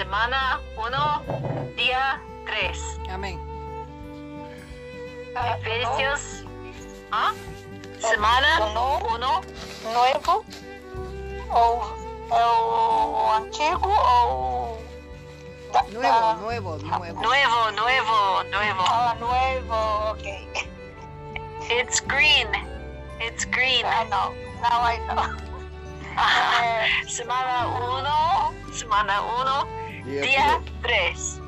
semana 1, día 3. Amén. Efesios. ¿Ah? Semana Uno. 1. Nuevo o, o antiguo o da- Nuevo, da- nuevo, nuevo. Nuevo, nuevo, nuevo. ah, nuevo, ok. It's green. It's green. I know, now I know. Eh, Semana 1, semana 1, día 3.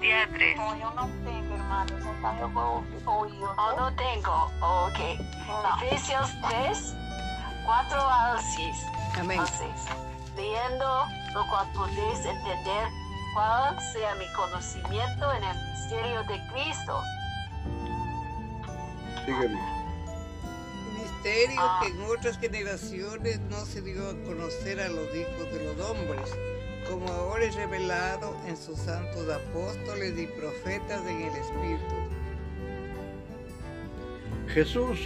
Día 3. no, yo no tengo hermanos, entonces yo puedo oír. Oh, no tengo. Oh, ok. No. Efesios 3, 4 al 6. Amén. al 6. Leyendo lo cual podéis entender cuál sea mi conocimiento en el misterio de Cristo. Sígueme. Misterio Ah. que en otras generaciones no se dio a conocer a los hijos de los hombres, como ahora es revelado en sus santos apóstoles y profetas en el Espíritu. Jesús,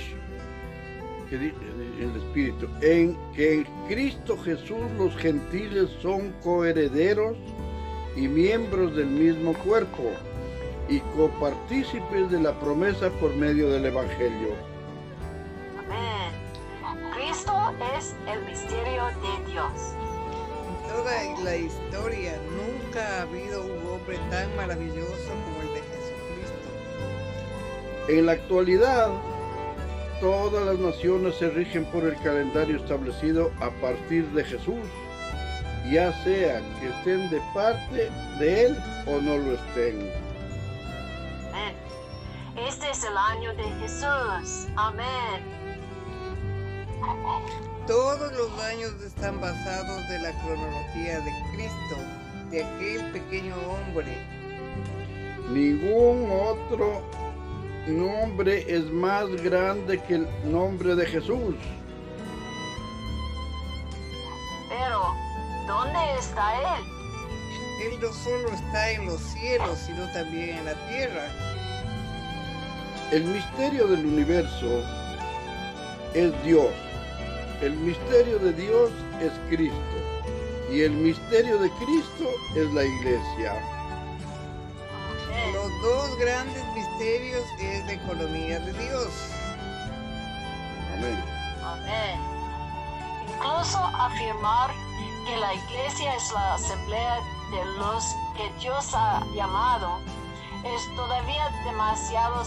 que el Espíritu, en que en Cristo Jesús los gentiles son coherederos y miembros del mismo cuerpo y copartícipes de la promesa por medio del Evangelio. Amén. Cristo es el misterio de Dios. En toda la historia nunca ha habido un hombre tan maravilloso como el de Jesucristo. En la actualidad, todas las naciones se rigen por el calendario establecido a partir de Jesús, ya sea que estén de parte de Él o no lo estén. Amén. Este es el año de Jesús. Amén. Todos los años están basados de la cronología de Cristo, de aquel pequeño hombre. Ningún otro nombre es más grande que el nombre de Jesús. Pero, ¿dónde está Él? Él no solo está en los cielos, sino también en la tierra. El misterio del universo es Dios. El misterio de Dios es Cristo. Y el misterio de Cristo es la iglesia. Los dos grandes misterios es la economía de Dios. Amén. Amén. Incluso afirmar que la iglesia es la asamblea de los que Dios ha llamado es todavía demasiado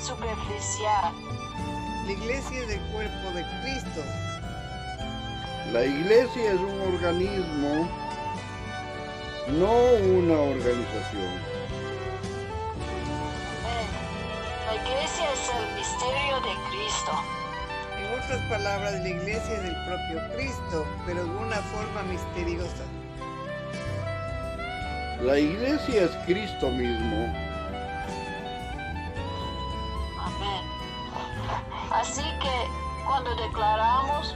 superficial. La iglesia es el cuerpo de Cristo. La iglesia es un organismo, no una organización. Amén. La iglesia es el misterio de Cristo. En otras palabras, la iglesia es el propio Cristo, pero de una forma misteriosa. La iglesia es Cristo mismo. Amén. Así que cuando declaramos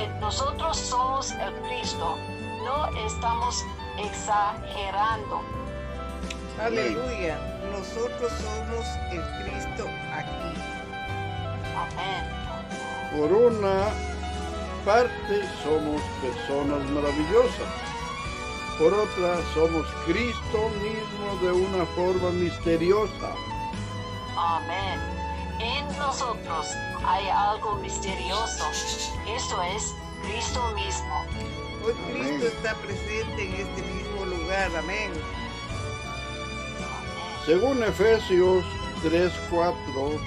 que nosotros somos el Cristo, no estamos exagerando. Aleluya. Nosotros somos el Cristo aquí. Amén. Por una parte somos personas maravillosas. Por otra somos Cristo mismo de una forma misteriosa. Amén. En nosotros hay algo misterioso. Esto es Cristo mismo. Hoy Amén. Cristo está presente en este mismo lugar. Amén. Según Efesios 3:4,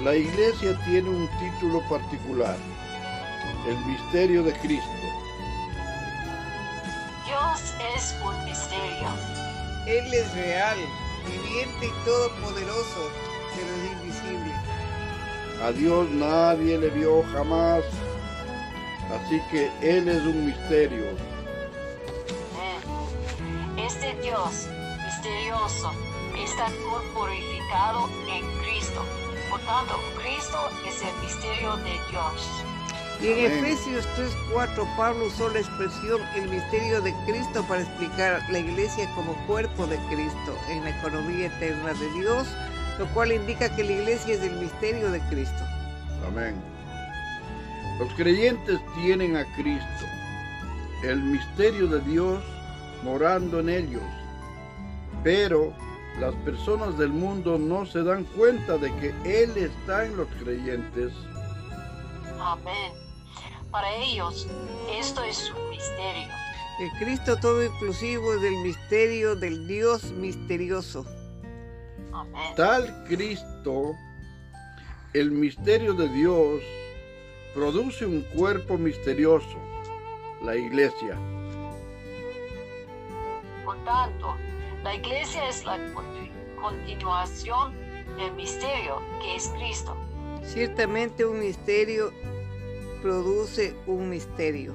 la iglesia tiene un título particular, el misterio de Cristo. Dios es un misterio. Él es real, viviente y todopoderoso, pero invisible. A Dios nadie le vio jamás, así que Él es un misterio. Amén. Este Dios misterioso está corporificado en Cristo. Por tanto, Cristo es el misterio de Dios. Y en Amén. Efesios 3:4 Pablo usó la expresión el misterio de Cristo para explicar la iglesia como cuerpo de Cristo en la economía eterna de Dios, lo cual indica que la iglesia es el misterio de Cristo. Amén. Los creyentes tienen a Cristo, el misterio de Dios morando en ellos. Pero las personas del mundo no se dan cuenta de que Él está en los creyentes. Amén. Para ellos, esto es un misterio. El Cristo todo inclusivo es el misterio del Dios misterioso. Amén. Tal Cristo, el misterio de Dios, produce un cuerpo misterioso, la iglesia. Por tanto, la iglesia es la conti- continuación del misterio que es Cristo. Ciertamente un misterio produce un misterio.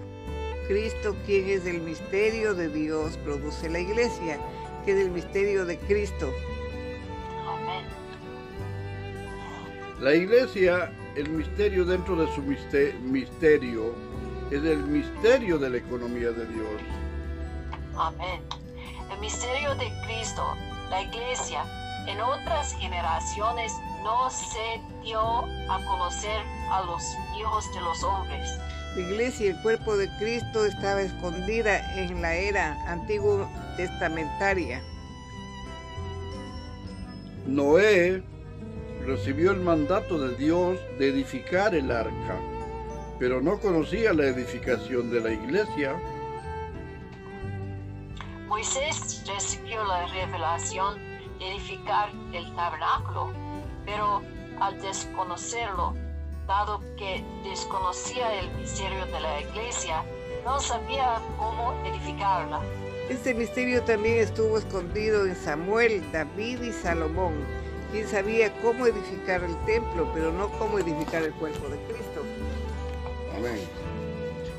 Cristo, quien es el misterio de Dios, produce la iglesia, que es el misterio de Cristo. La iglesia, el misterio dentro de su miste- misterio, es el misterio de la economía de Dios. Amén. El misterio de Cristo, la iglesia, en otras generaciones no se dio a conocer a los hijos de los hombres. La iglesia, el cuerpo de Cristo, estaba escondida en la era antiguo testamentaria. Noé recibió el mandato de Dios de edificar el arca, pero no conocía la edificación de la iglesia. Moisés recibió la revelación de edificar el tabernáculo, pero al desconocerlo, dado que desconocía el misterio de la iglesia, no sabía cómo edificarla. Este misterio también estuvo escondido en Samuel, David y Salomón, quien sabía cómo edificar el templo, pero no cómo edificar el cuerpo de Cristo. Amén.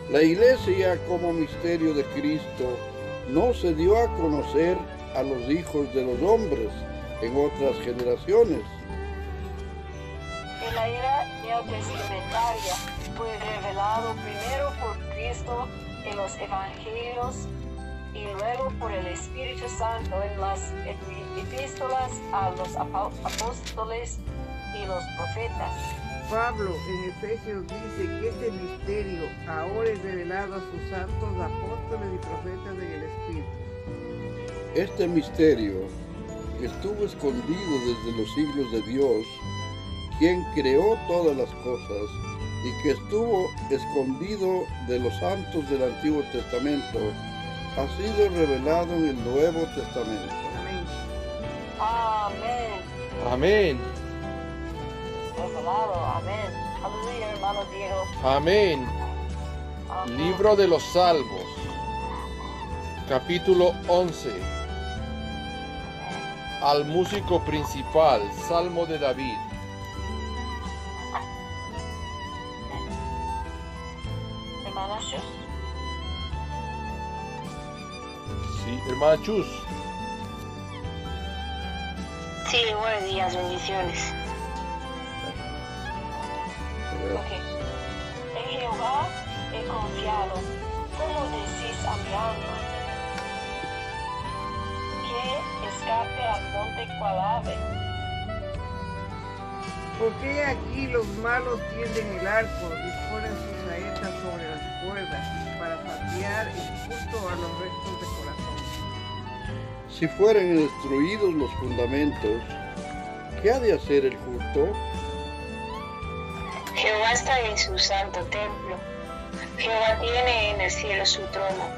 La iglesia como misterio de Cristo no se dio a conocer a los hijos de los hombres en otras generaciones. En la era neotestamentaria fue revelado primero por Cristo en los evangelios y luego por el Espíritu Santo en las epístolas a los apóstoles y los profetas. Pablo en Efesios dice que este misterio ahora es revelado a sus santos apóstoles y profetas en el Espíritu. Este misterio que estuvo escondido desde los siglos de Dios, quien creó todas las cosas y que estuvo escondido de los santos del Antiguo Testamento, ha sido revelado en el Nuevo Testamento. Amén. Amén. Amén. Revelado. Amén. Aleluya, hermano Diego. Amén. Amén. Libro de los Salmos. Capítulo 11. Al músico principal, Salmo de David. Sí, hermana Chus. Sí, buenos días, bendiciones. Ok. En Jehová he confiado. ¿Cómo decís a mi alma? Que escape al monte cual ave. ¿Por qué aquí los malos tienden el arco, disponen sus saetas sobre las cuerdas para patear justo a los rectos de corazón? Si fueren destruidos los fundamentos, ¿qué ha de hacer el justo? Jehová está en su santo templo. Jehová tiene en el cielo su trono.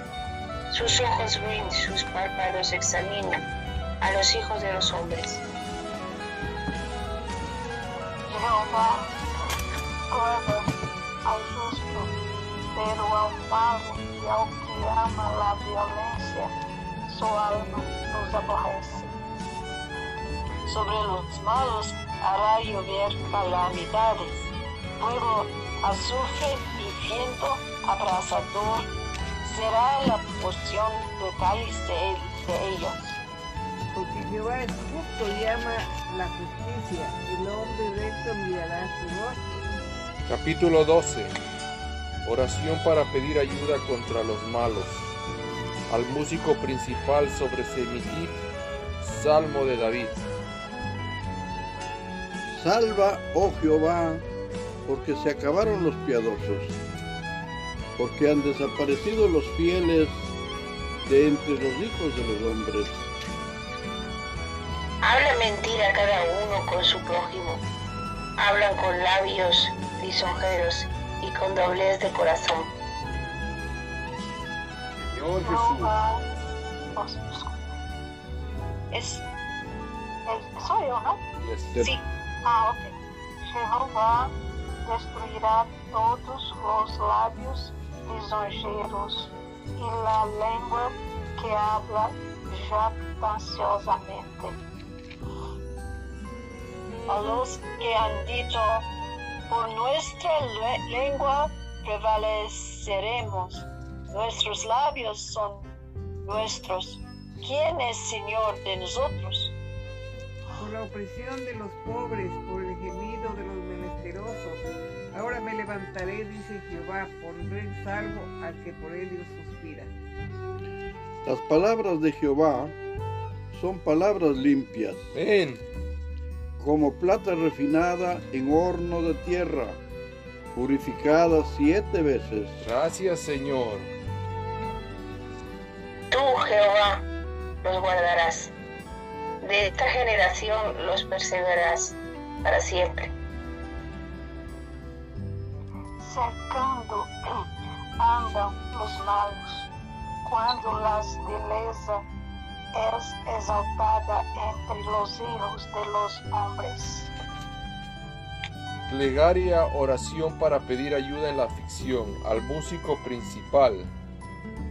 Sus ojos ven, sus párpados examinan a los hijos de los hombres. Jehová guarda al justo, pero al malo y al que ama la violencia, su alma los aborrece. Sobre los malos hará llover calamidades, fuego, azufre y viento abrasador será la porción de cáliz de, de ellos. Porque Jehová es justo y ama la justicia, el hombre recto mirará su rostro. Capítulo 12. Oración para pedir ayuda contra los malos. Al músico principal sobre Semitit, Salmo de David. Salva, oh Jehová, porque se acabaron los piadosos, porque han desaparecido los fieles de entre los hijos de los hombres. Habla mentira cada uno con su prójimo. Hablan con labios lisonjeros y con doblez de corazón. Señor Jesús. Jehová, oh, disculpe. Es, es- soy yo, ¿no? Yes. Sí. Ah, ok. Jehová destruirá todos los labios lisonjeros y la lengua que habla jactanciosamente. A los que han dicho, por nuestra le- lengua prevaleceremos, nuestros labios son nuestros. ¿Quién es Señor de nosotros? por la opresión de los pobres, por el gemido de los menesterosos. Ahora me levantaré, dice Jehová, pondré en salvo al que por ellos suspira. Las palabras de Jehová son palabras limpias, Amén. como plata refinada en horno de tierra, purificada siete veces. Gracias, Señor. Tú, Jehová, los guardarás. De esta generación los perseguirás para siempre. cercando andam los malos, cuando la beleza es exaltada entre los hijos de los hombres. Plegaria, oración para pedir ayuda en la aflicción al músico principal.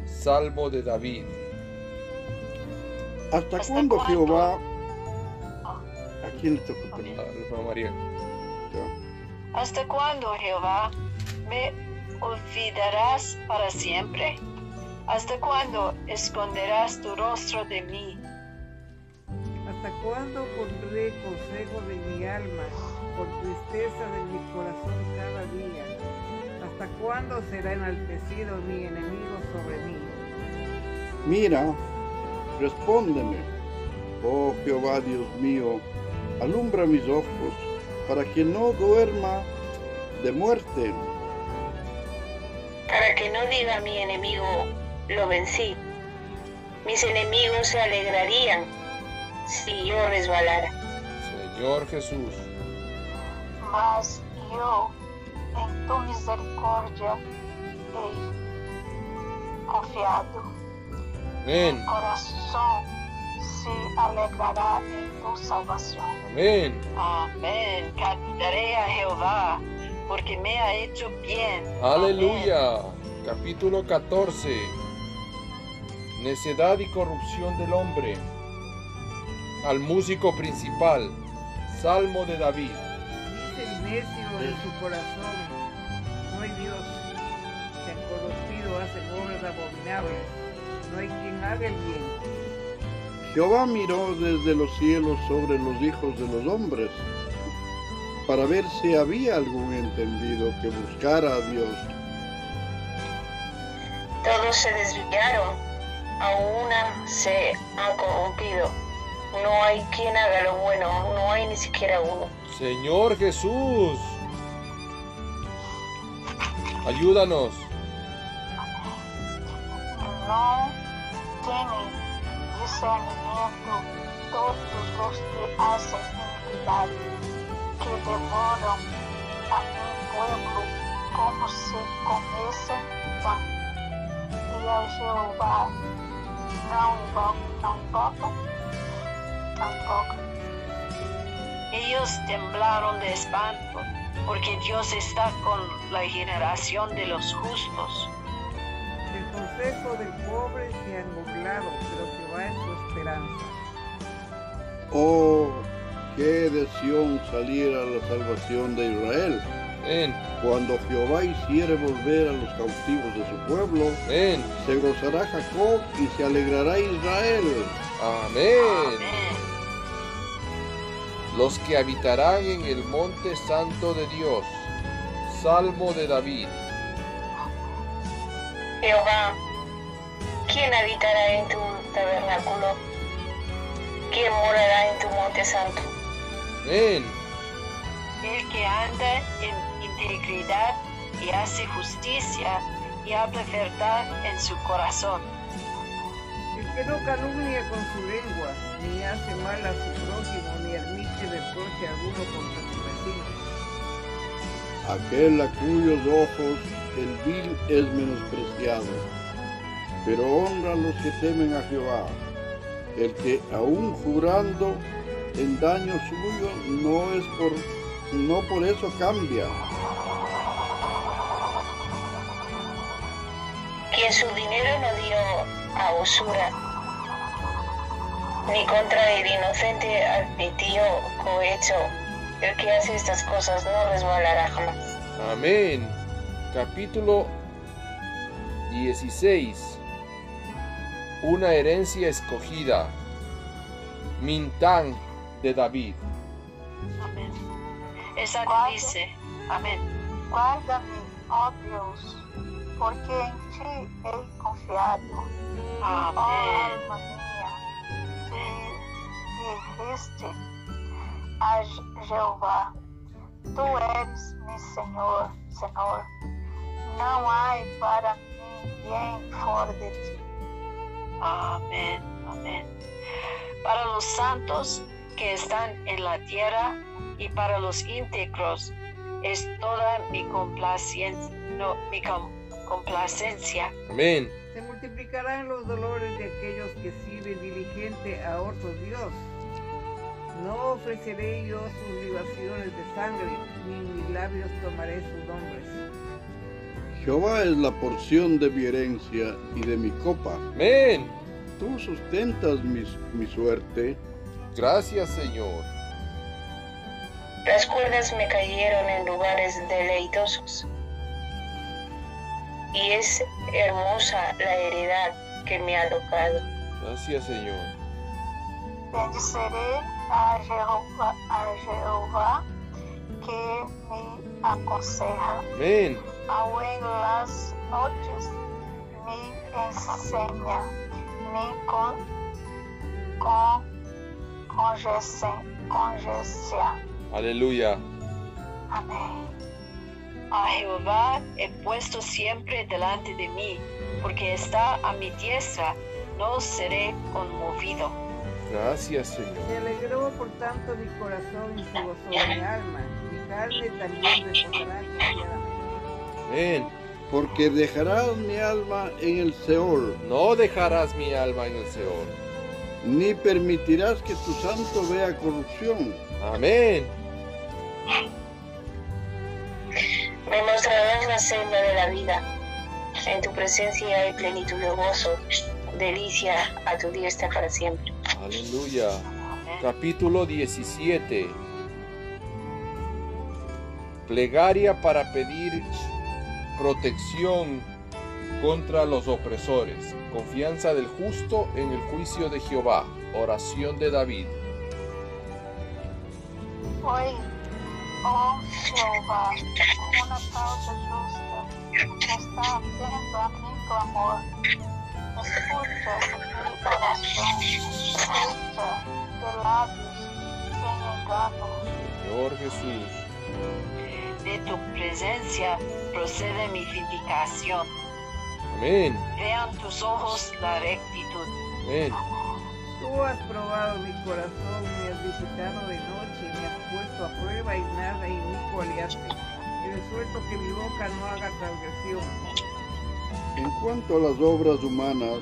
Salmo de David. ¿Hasta ¿Hasta cuándo cuándo? Jehová? ¿A quién le A María. ¿Hasta cuándo, Jehová, me olvidarás para siempre? ¿Hasta cuándo esconderás tu rostro de mí? ¿Hasta cuándo pondré consejo de mi alma, por tristeza de mi corazón cada día? ¿Hasta cuándo será enaltecido mi enemigo sobre mí? Mira, respóndeme, oh Jehová Dios mío, alumbra mis ojos para que no duerma de muerte. Para que no diga mi enemigo, lo vencí. Mis enemigos se alegrarían si yo resbalara. Señor Jesús. Mas yo, en tu misericordia, he confiado. Amén. corazón se alegrará en tu salvación. Amén. Amén. Cantaré a Jehová, porque me ha hecho bien. Aleluya. Capítulo 14. Necedad y corrupción del hombre. Al músico principal. Salmo de David. Dice el necio en su corazón, no hay Dios. Se han corrompido, hacen obras abominables. No hay quien haga el bien. Jehová miró desde los cielos sobre los hijos de los hombres para ver si había algún entendido que buscara a Dios. Todos se desviaron, a una se ha corrompido. No hay quien haga lo bueno, no hay ni siquiera uno. Señor Jesús. Ayúdanos. No tienen discernimiento todos los que hacen iniquidad, que devoran a mi pueblo como si comiesen pan. Y a Jehová não invocam, não invocam, tampoco. Ellos temblaron de espanto, porque Dios está con la generación de los justos. Del pobre burlado, pero Jehová es su esperanza. Oh, qué deseo salir a la salvación de Israel. Amén. Cuando Jehová hiciere volver a los cautivos de su pueblo, Amén. se gozará Jacob y se alegrará Israel. Amén. Los que habitarán en el monte santo de Dios. Salmo de David. Jehová, ¿quién habitará en tu tabernáculo? ¿Quién morará en tu monte santo? Amén. El que anda en integridad y hace justicia y habla verdad en su corazón. El que no calumnia con su lengua, ni hace mal a su prójimo, ni admite reproche alguno contra su vecino. Aquel a cuyos ojos el vil es menospreciado, pero honra a los que temen a Jehová. El que aún jurando en daño suyo no es por no por eso cambia. Quien su dinero no dio a usura, ni contra el inocente admitió cohecho. El que hace estas cosas no resbalará jamás. Amén. Capítulo 16. Una herencia escogida. Mintán de David. Amén. Esa dice, amén. Guarda-me, ó Deus, porque em ti hei confiado. Ó Amén. alma minha, que diriste a Jeová. Tu eres mi Senhor, Senhor. Não há para mim ninguém fora de ti. Amén, amén. Para los santos que están en la tierra y para los íntegros es toda mi complacencia, no, mi com- complacencia. Amén. Se multiplicarán los dolores de aquellos que sirven diligente a otro Dios. No ofreceré yo sus libaciones de sangre, ni en mis labios tomaré sus nombres. Jehová es la porción de mi herencia y de mi copa. Amén. Tú sustentas mi, mi suerte. Gracias, Señor. Las cuerdas me cayeron en lugares deleitosos. Y es hermosa la heredad que me ha tocado. Gracias, Señor. Bendicerei a Jeová, a Jeová que me aconselha. Amén. Em las noches me ensina, me con, con, congencia. Aleluya. Amém. A Jehová he puesto siempre delante de mí, porque está a mi diestra, no seré conmovido. Gracias, Señor. Se alegró por tanto mi corazón y se gozó mi alma. Mi carne también reposará. Amén. Porque dejarás mi alma en el Seol, No dejarás mi alma en el Seol. ni permitirás que tu santo vea corrupción. Amén. Me mostrarás la senda de la vida. En tu presencia hay plenitud de gozo, delicia a tu diestra para siempre. Aleluya. Amén. Capítulo 17. Plegaria para pedir protección contra los opresores. Confianza del justo en el juicio de Jehová. Oración de David. Oi, ó Jeová, uma causa justa, está atento a meu clamor. Escuta minha oração, feita de sem engano. Señor Jesús. De tu presencia procede mi vindicación. Amén. Vean tus ojos la rectitud. Amén. Tú has probado mi corazón, me has visitado de noche, me has puesto a prueba y nada inicuo hallaste. He resuelto que mi boca no haga transgresión. En cuanto a las obras humanas,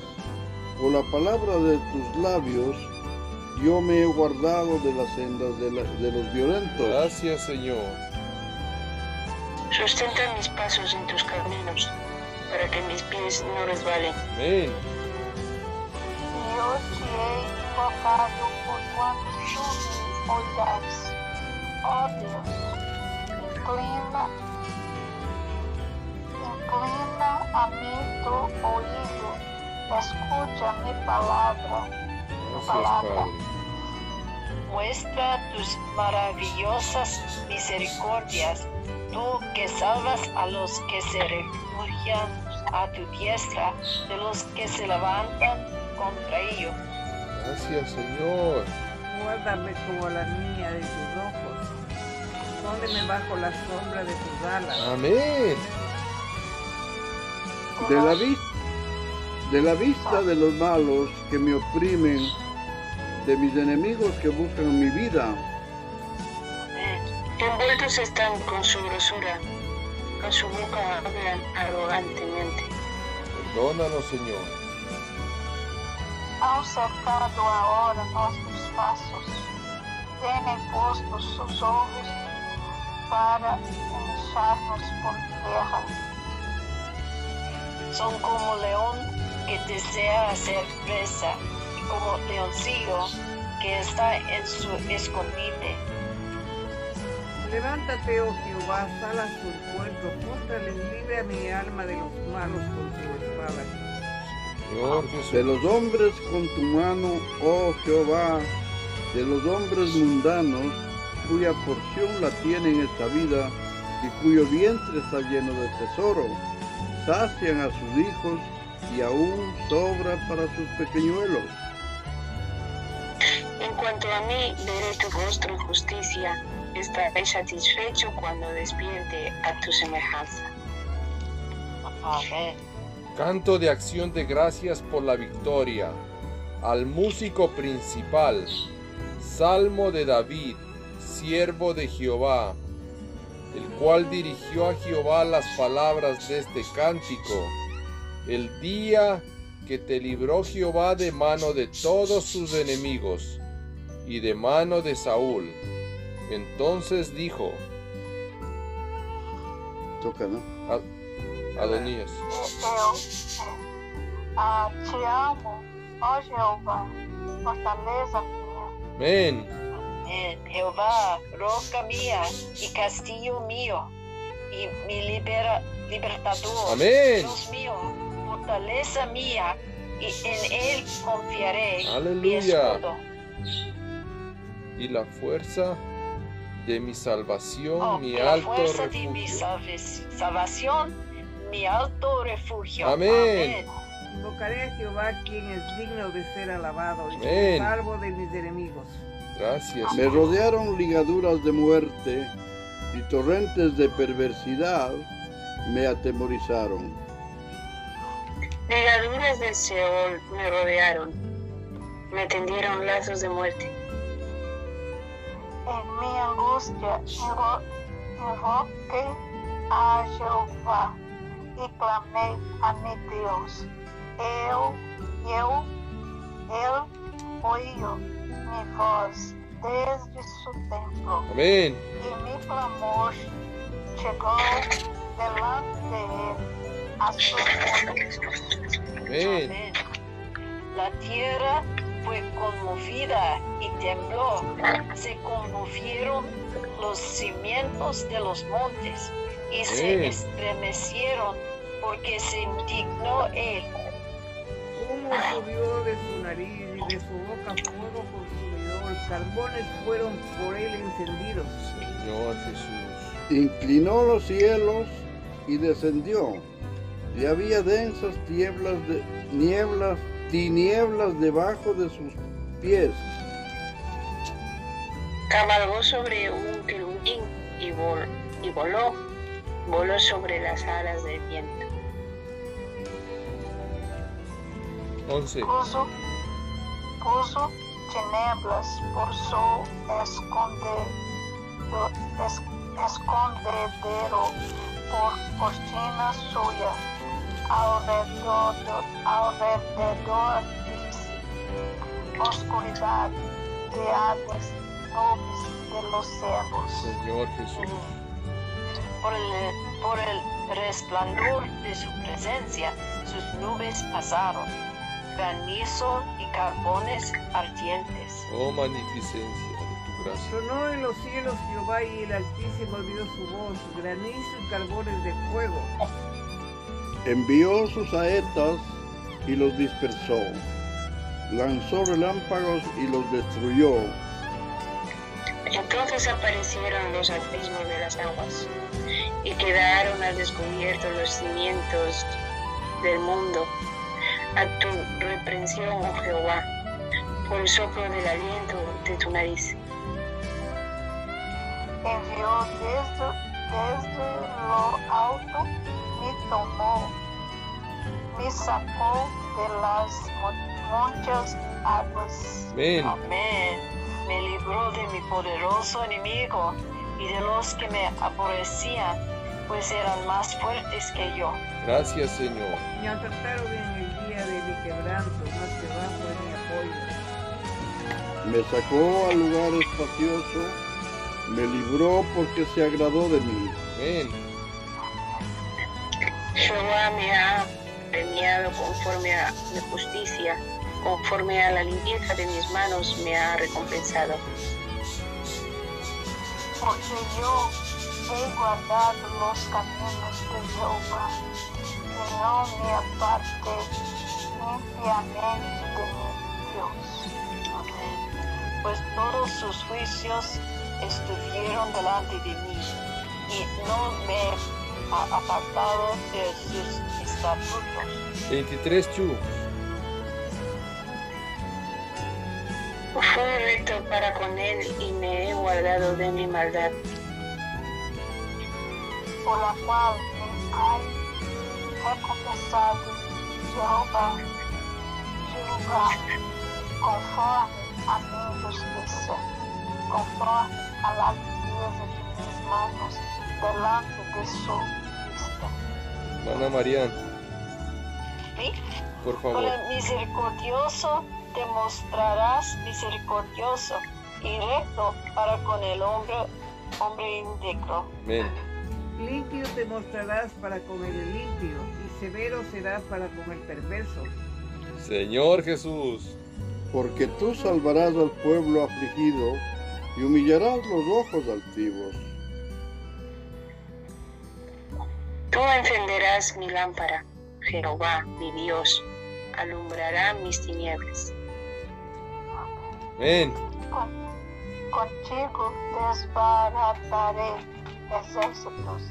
por la palabra de tus labios, yo me he guardado de las sendas de, la- de los violentos. Gracias, Señor. Sustenta mis pasos en tus caminos, para que mis pies no resbalen. Amén. Eu te hei invocado por quanto tu me. Ó Deus, inclina, inclina a mim tu ouído, escute a minha palavra. Gracias, Palabra. Muestra tus maravillosas misericordias, tú que salvas a los que se refugian a tu diestra, de los que se levantan contra ellos. Gracias, Señor. Guárdame como la niña de tus ojos. Escóndeme bajo la sombra de tus alas. Amén. De la, de la vista de los malos que me oprimen, de mis enemigos que buscan mi vida. Envueltos están con su grosura, con su boca hablan arrogantemente. Perdónanos, Señor. Han cercado ahora nuestros pasos, tienen puestos sus ojos para echarnos por tierra. Son como león que desea hacer presa y como leoncillo que está en su escondite. Levántate, oh Jehová, sal a su encuentro, contrales, libre a mi alma de los malos con tu espada. Señor De los hombres con tu mano, oh Jehová, de los hombres mundanos, cuya porción la tienen esta vida y cuyo vientre está lleno de tesoro, sacian a sus hijos y aún sobra para sus pequeñuelos. En cuanto a mí, veré tu rostro en justicia, estaré satisfecho cuando despierte a tu semejanza. Amén. Canto de acción de gracias por la victoria. Al músico principal. Salmo de David, siervo de Jehová, el cual dirigió a Jehová las palabras de este cántico. El día que te libró Jehová de mano de todos sus enemigos y de mano de Saúl. Entonces dijo Toca, ¿no? a Adonías, ah, te amo, ó Jeová, fortaleza minha. Amén. Jehová, roca mía y castillo mío, y mi libera- libertador. Amén. Dios mío, fortaleza mía, y en él confiaré. Mi Aleluya. escudo. y la fuerza de mi salvación, Oh, mi la alto fuerza de mi refugio. salvación, mi alto refugio. Amén. Invocaré a Jehová, quien es digno de ser alabado, y Amén. salvo de mis enemigos. Gracias. Me rodearon ligaduras de muerte y torrentes de perversidad me atemorizaron. Ligaduras del Seol me rodearon, me tendieron lazos de muerte. En mi angustia invo- invoqué a Jeová e clamei a mi Deus. Eu, eu, ele ouviu minha voz desde su templo Amén. e mi clamor chegou delante de ele a sus montes. Amén. Amén. La tierra fue conmovida y tembló. Se conmovieron los cimientos de los montes y se Amén. estremecieron porque se indignó él. Humo subió de su nariz y de su boca fuego consumidor. Carbones fueron por él encendidos. Señor Jesús. Inclinó los cielos y descendió. Y había densas tieblas de nieblas, tinieblas debajo de sus pies. Cabalgó sobre un querubín y, vol- y voló, voló sobre las alas del viento. 11. Puso, puso tinieblas por su esconde- es- escondedero por cortina suya alrededor, alrededor. Oscuridad de aves, nubes de los cielos. Señor Jesús. Por el, por el resplandor de su presencia, sus nubes pasaron. Granizo y carbones ardientes. Oh magnificencia de tu gracia. Sonó en los cielos Jehová y el Altísimo dio su voz, granizo y carbones de fuego. Envió sus saetas y los dispersó. Lanzó relámpagos y los destruyó. Entonces aparecieron los abismos de las aguas y quedaron al descubierto los cimientos del mundo. A tu reprensión, oh Jehová, por el soplo del aliento de tu nariz. envió desde, desde lo alto, me tomó me sacó de las mu- muchas aguas. Amén. Amén. Me libró de mi poderoso enemigo y de los que me aborrecían, pues eran más fuertes que yo. Gracias, Señor. Me trataron en el día de mi quebranto, más que bajo en mi apoyo. Me sacó al lugar espacioso, me libró porque se agradó de mí. Amén. Jehová me ha premiado conforme a mi justicia, conforme a la limpieza de mis manos me ha recompensado. porque yo he guardado los caminos de Jehová, y no me aparté limpiamente de mi Dios. Amén. Pues todos sus juicios estuvieron delante de mí y no me he apartado de sus estatutos. 23, Chu. Fui recto para con él y me he guardado de mi maldad. por la cual me hay recompensado Jehová, Jehová, conforme a mi justicia, conforme a la limpieza de mis manos, delante de su vista. Hermana Marian, ¿Sí? por Con favor. el misericordioso te mostrarás misericordioso y recto para con el hombre, hombre íntegro. Amén. Limpio te mostrarás para con el limpio, y severo serás para con el perverso. Señor Jesús. Porque tú salvarás al pueblo afligido y humillarás los ojos altivos. Tú encenderás mi lámpara, Jehová, mi Dios, alumbrará mis tinieblas. Amén. Con- contigo desbarataré ejércitos,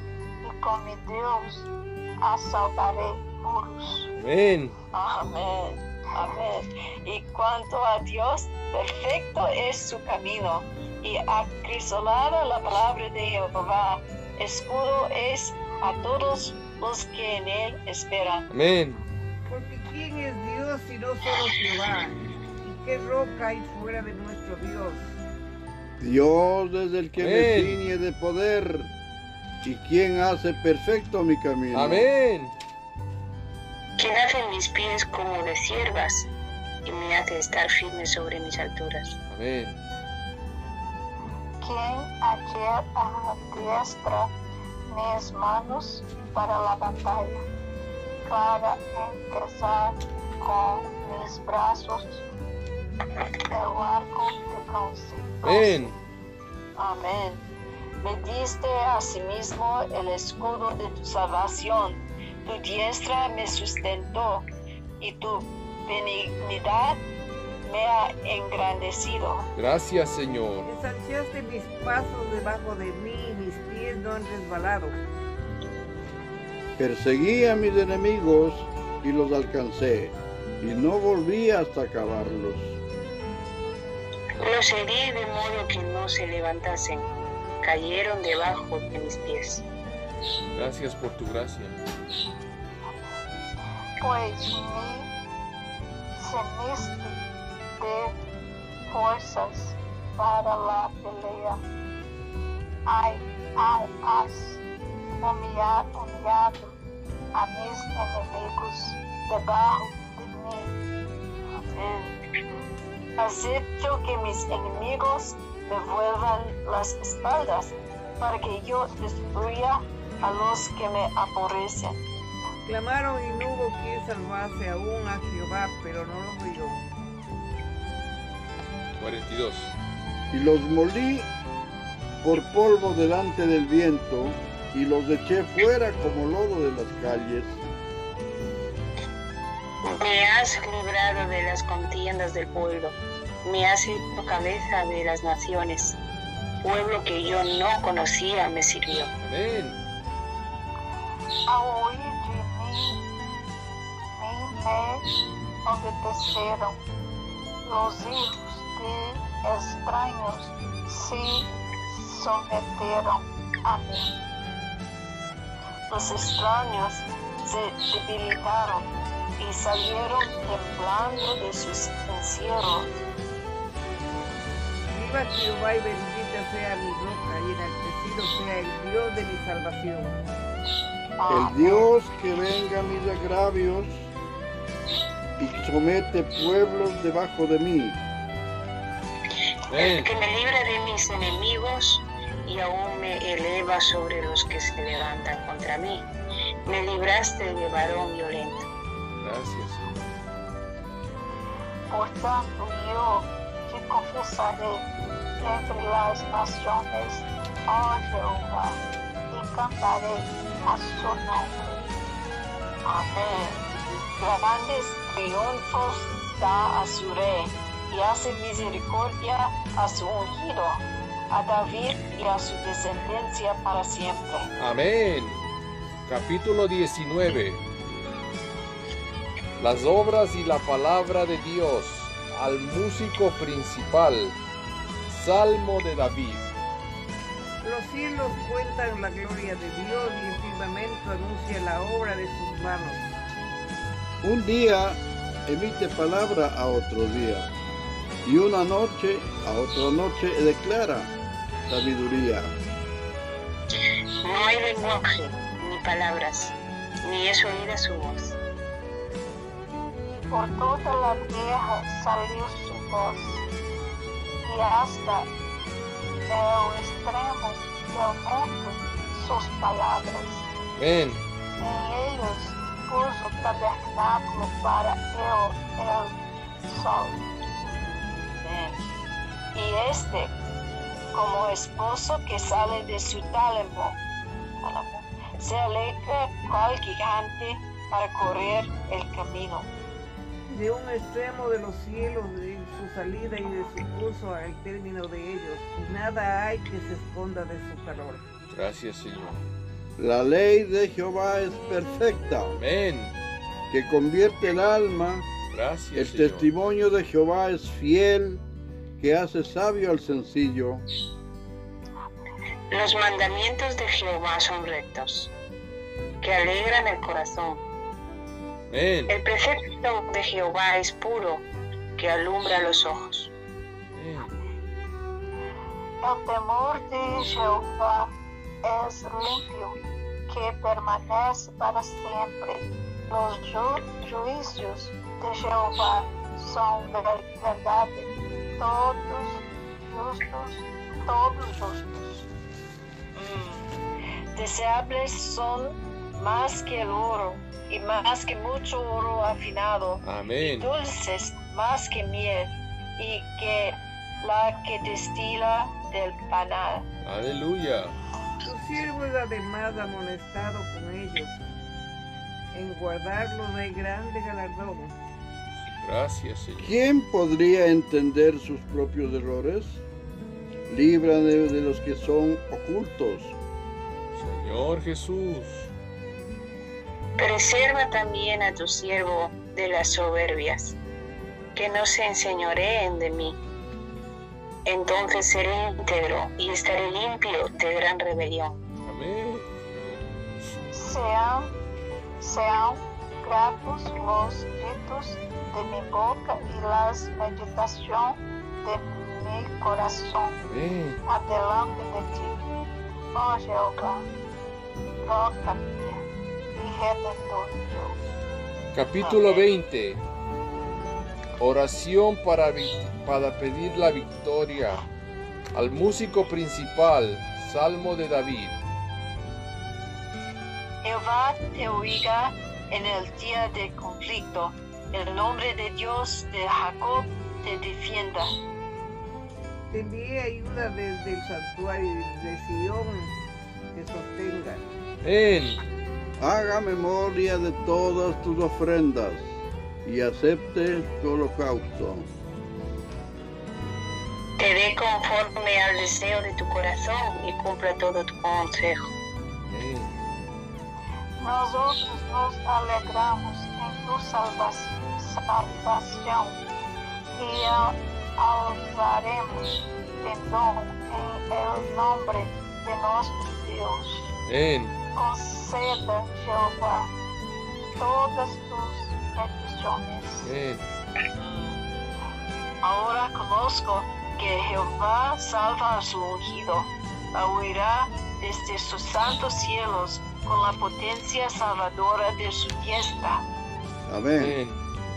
y con mi Dios asaltaré muros. Amén. Amén. Amén. Y cuanto a Dios, perfecto es su camino y acrisolada la palabra de Jehová. Escudo es a todos los que en él esperan. Amén. Porque ¿quién es Dios si no solo Jehová? ¿Y qué roca hay fuera de nuestro Dios? Dios es el que me Amén. ciñe de poder y quien hace perfecto mi camino. Amén. Quien hace mis pies como de siervas y me hace estar firme sobre mis alturas. Amén. quien ayer adiestra mis manos para la batalla, para empezar con mis brazos el arco de bronce. Amén. Amén. Me diste asimismo el escudo de tu salvación. Tu diestra me sustentó y tu benignidad me ha engrandecido. Gracias, Señor. Ensanchaste mis pasos debajo de mí y mis pies no han resbalado. Perseguí a mis enemigos y los alcancé, y no volví hasta acabarlos. Los herí de modo que no se levantasen, cayeron debajo de mis pies. Gracias por tu gracia. Pues me ceniste de fuerzas para la pelea. Ay, ay, has humillado, humillado a mis enemigos debajo de mí. Amén. Has hecho que mis enemigos me vuelvan las espaldas para que yo destruya a los que me aborrecen. Clamaron y no hubo quien salvase aún a Jehová, pero no los oyó. 42. Y los molí por polvo delante del viento, y los eché fuera como lodo de las calles. Me has librado de las contiendas del pueblo, me has hecho cabeza de las naciones. Pueblo que yo no conocía me sirvió. Amén. A oír de mí, mí me obedeceram. Los hijos de extraños se someteram a mí. Los extraños se debilitaron y salieron temblando de sus encierros. Viva Jehová y bendita sea mi roca y enaltecido sea el Dios de mi salvación. El Dios que venga mis agravios y somete pueblos debajo de mí. El que me libra de mis enemigos y aún me eleva sobre los que se levantan contra mí. Me libraste de varón violento. Gracias, Señor. Por tanto, yo te confesaré entre las naciones, oh Jehová, y cantaré a su nombre. Amén. Grandes triunfos da a su rey y hace misericordia a su ungido, a David y a su descendencia para siempre. Amén. Capítulo 19. Las obras y la palabra de Dios al músico principal. Salmo de David. Los cielos cuentan la gloria de Dios y el firmamento anuncia la obra de sus manos. Un día emite palabra a otro día y una noche a otra noche declara sabiduría. No hay lenguaje, ni palabras, ni es oída su voz. Por toda la tierra salió su voz, y hasta el extremo del mundo sus palabras. Amén. En ellos puso tabernáculo para el, el sol. Amén. Y este, como esposo que sale de su tálamo, se alegra cual gigante para correr el camino. De un extremo de los cielos de salida y de su curso al término de ellos, y nada hay que se esconda de su calor. Gracias, Señor. La ley de Jehová es perfecta, Amén. que convierte el alma. Gracias, El Señor. testimonio de Jehová es fiel, que hace sabio al sencillo. Los mandamientos de Jehová son rectos, que alegran el corazón. Amén. El precepto de Jehová es puro, que alumbra los ojos. Amén. El temor de Jehová es limpio, que permanece para siempre. Los ju- juicios de Jehová son ver- verdad, todos justos, todos justos. Mm. Deseables son más que el oro y más que mucho oro afinado, Amén. dulces más que miel y que la que destila del panal. Aleluya. Tu siervo es además amonestado con ellos. En guardarlos hay grande galardón. Gracias, Señor. ¿Quién podría entender sus propios errores? Líbrame de los que son ocultos. Señor Jesús. Preserva también a tu siervo de las soberbias, que no se enseñoreen de mí. Entonces seré íntegro y estaré limpio de gran rebelión. Amén. Sean, sean gratos los ditos de mi boca y las meditación de mi corazón Amén. adelante de ti, oh Jehová, roca mía y redentor. Capítulo 20. Oración para, para pedir la victoria. Al músico principal, Salmo de David. Jehová te oiga en el día de conflicto. El nombre de Dios de Jacob te defienda. Te envié ayuda desde el santuario de Sion que sostenga. Amén. Haga memoria de todas tus ofrendas y acepte tu holocausto. Te dé conforme al deseo de tu corazón y cumpla todo tu consejo. Amén. Nosotros nos alegramos en tu salva- salvación y al- alzaremos perdón en el nombre de nuestro Dios. Amén. Conceda, Jehová, todas tus peticiones. Amén. Ahora conozco que Jehová salva a su ungido, la oirá desde sus santos cielos con la potencia salvadora de su diestra. Amén. Amén.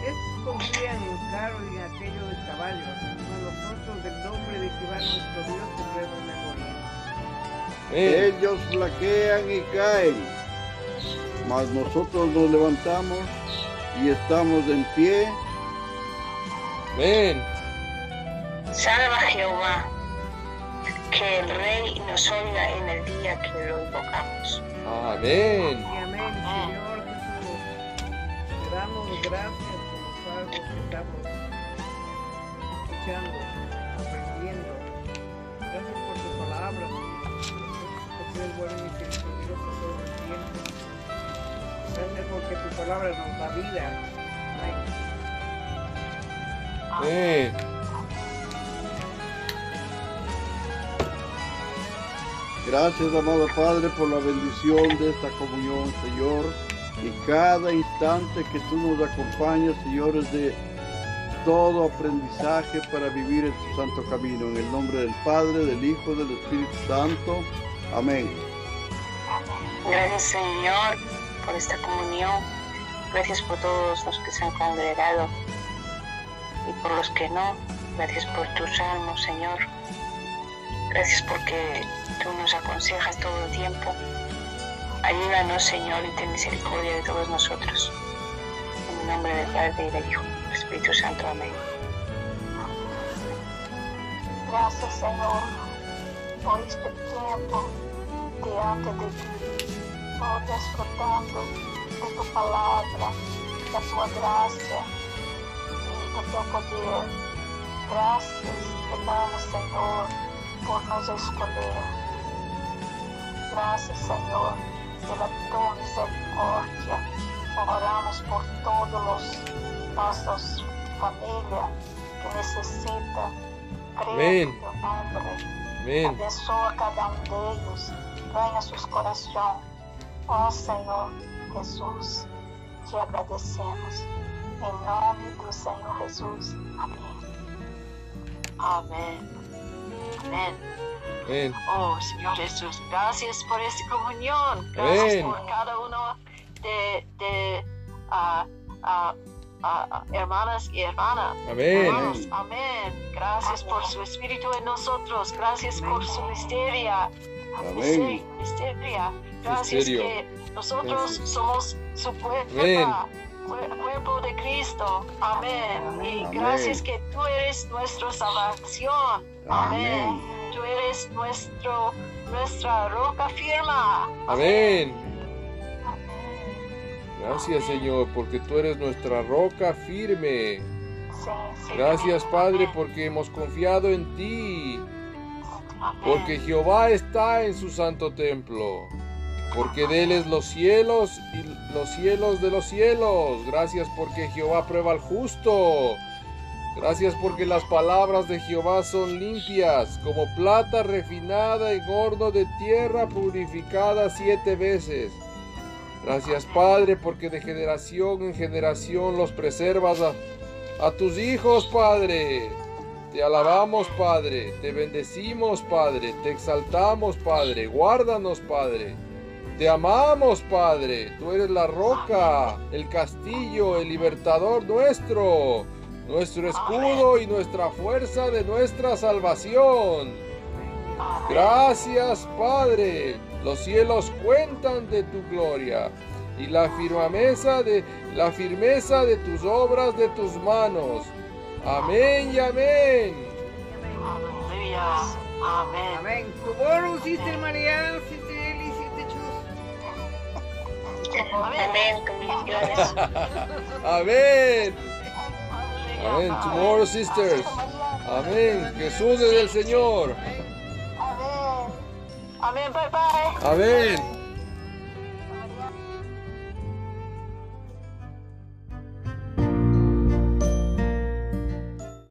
Estos confían en carro y en aquello de caballo, mas nosotros del nombre de Jehová nuestro Dios tendremos memoria. Amén. Ellos flaquean y caen, mas nosotros nos levantamos y estamos en pie. Amén. Salva Jehová, que el Rey nos oiga en el día que lo invocamos. Amén. Y amén, Señor Jesús. Te damos gracias por los salvos que estamos escuchando, aprendiendo. Gracias por tu palabra, Señor. Gracias por ser bueno Gracias porque tu palabra nos da vida. Amén. Amén. Gracias, amado Padre, por la bendición de esta comunión, Señor. Y cada instante que tú nos acompañas, Señor, es de todo aprendizaje para vivir en tu santo camino. En el nombre del Padre, del Hijo, del Espíritu Santo. Amén. Gracias Señor por esta comunión. Gracias por todos los que se han congregado y por los que no. Gracias por tus salmos, Señor. Gracias porque tú nos aconsejas todo el tiempo. Ayúdanos, Señor, y ten misericordia de todos nosotros. En el nombre del Padre y del Hijo, Espíritu Santo. Amén. Gracias, Señor, por este tiempo diante de ti, por disfrutando de tu palabra, de tu gracia y de tu poder. Gracias te damos, Señor, por nos escolher. Gracias, Señor, pela tua misericórdia. Oramos por todos os nossos família que necessita crer Amém. no teu nome. Amén. Abençoa cada um deles, ganha seus corações. Ó Senhor Jesus, te agradecemos. Em nome do Senhor Jesus. Amém. Amén. Amén. Amén. Oh, Señor Jesús, gracias por esta comunión. Gracias por cada uno de, de ah, ah, hermanas y hermanas. Amén. Hermanos, amén. Gracias por su espíritu en nosotros. Gracias por su misteria. Amén. Misteria. Gracias Misterio. que nosotros Gracias. somos su cuer- Cuerpo de Cristo. Amén. Y Amén. gracias que tú eres nuestra salvación. Amén. Tú eres nuestro, nuestra roca firma. Amén. Gracias, Señor, porque tú eres nuestra roca firme. Gracias, Padre, porque hemos confiado en ti. Porque Jehová está en su santo templo. Porque de los cielos y los cielos de los cielos. Gracias porque Jehová prueba al justo. Gracias porque las palabras de Jehová son limpias, como plata refinada en horno de tierra purificada siete veces. Gracias Padre porque de generación en generación los preservas a, a tus hijos, Padre. Te alabamos, Padre. Te bendecimos, Padre. Te exaltamos, Padre. Guárdanos, Padre. Te amamos, Padre. Tú eres la roca, el castillo, el libertador nuestro, nuestro escudo y nuestra fuerza de nuestra salvación. Gracias, Padre. Los cielos cuentan de tu gloria y la firmeza de la firmeza de tus obras de tus manos. Amén y amén. Aleluya. Amén. Amén. Amén. Bendiciones. Amén. Amén. Tomorrow, sisters. Amén. Jesús es el Señor. Amém. Amén. Bye bye. Amén.